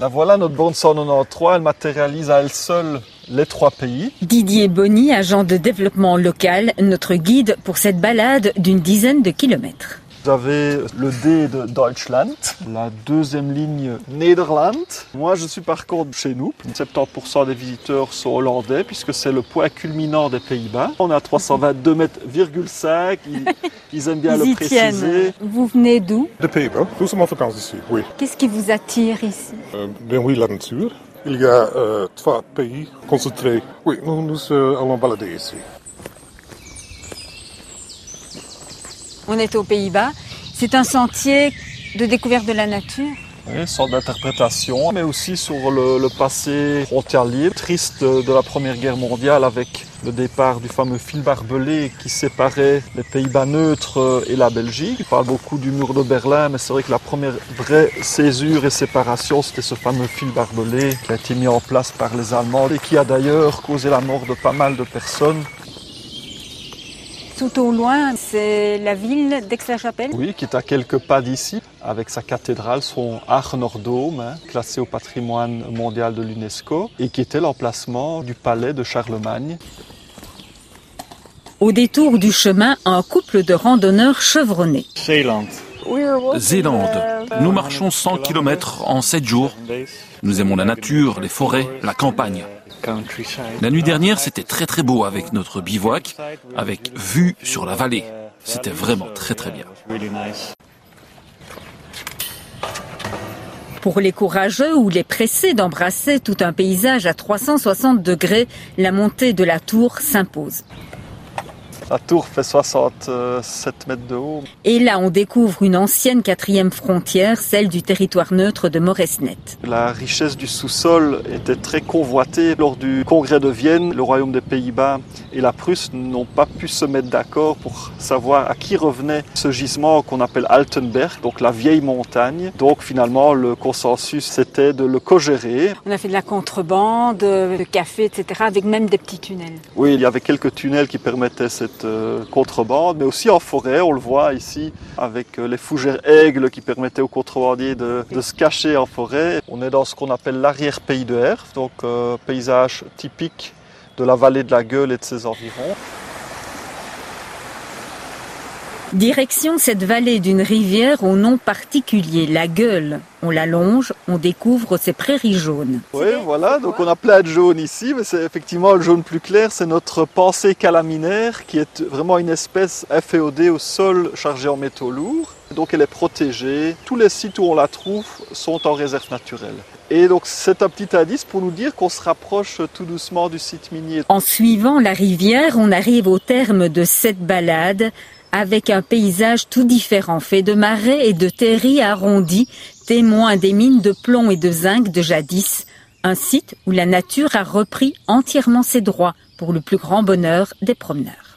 La voilà, notre bande 193, elle matérialise à elle seule les trois pays. Didier Bonny, agent de développement local, notre guide pour cette balade d'une dizaine de kilomètres. Vous avez le D de Deutschland, la deuxième ligne Nederland. Moi, je suis par contre chez nous. 70% des visiteurs sont hollandais puisque c'est le point culminant des Pays-Bas. On est à 322 mètres, ils, ils aiment bien Ils le préciser. tiennent. Vous venez d'où? De Pays-Bas, nous sommes en vacances ici, oui. Qu'est-ce qui vous attire ici? Ben oui, la nature. Il y a euh, trois pays concentrés. Oui, nous nous euh, allons balader ici. On est aux Pays-Bas. C'est un sentier de découverte de la nature. Oui, sorte d'interprétation, mais aussi sur le, le passé frontalier, triste de, la Première Guerre mondiale avec le départ du fameux fil barbelé qui séparait les Pays-Bas neutres euh, et la Belgique. Il parle beaucoup du mur de Berlin, mais c'est vrai que la première vraie césure et séparation, c'était ce fameux fil barbelé qui a été mis en place par les Allemands et qui a d'ailleurs causé la mort de pas mal de personnes. Tout au loin, c'est la ville d'Aix-la-Chapelle. Oui, qui est à quelques pas d'ici, avec sa cathédrale, son Art Nordome, hein, classé au patrimoine mondial de l'UNESCO, et qui était l'emplacement du palais de Charlemagne. Au détour du chemin, un couple de randonneurs chevronnés. Zélande. Nous marchons 100 km en 7 jours. Nous aimons la nature, les forêts, la campagne. La nuit dernière, c'était très très beau avec notre bivouac, avec vue sur la vallée. C'était vraiment très très bien. Pour les courageux ou les pressés d'embrasser tout un paysage à 360 degrés, la montée de la tour s'impose. La tour fait 67 mètres de haut. Et là, on découvre une ancienne quatrième frontière, celle du territoire neutre de Moresnet. La richesse du sous-sol était très convoitée. Lors du congrès de Vienne, le royaume des Pays-Bas et la Prusse n'ont pas pu se mettre d'accord pour savoir à qui revenait ce gisement qu'on appelle Altenberg, donc la vieille montagne. Donc finalement, le consensus, c'était de le co-gérer. On a fait de la contrebande, de café, etc., avec même des petits tunnels. Oui, il y avait quelques tunnels qui permettaient cette euh, contrebande, mais aussi en forêt, on le voit ici, avec euh, les fougères aigles qui permettaient aux contrebandiers de, se cacher en forêt. On est dans ce qu'on appelle l'arrière-pays de Herve, donc euh, paysage typique de la vallée de la Gueule et de ses environs. Direction cette vallée d'une rivière au nom particulier, la Gueule. On la longe, on découvre ses prairies jaunes. Oui, voilà, donc on a plein de jaunes ici, mais c'est effectivement le jaune plus clair, c'est notre pensée calaminaire qui est vraiment une espèce inféodée au sol chargée en métaux lourds. Donc elle est protégée. Tous les sites où on la trouve sont en réserve naturelle. Et donc c'est un petit indice pour nous dire qu'on se rapproche tout doucement du site minier. En suivant la rivière, on arrive au terme de cette balade avec un paysage tout différent, fait de marais et de terris arrondis, témoin des mines de plomb et de zinc de jadis, un site où la nature a repris entièrement ses droits pour le plus grand bonheur des promeneurs.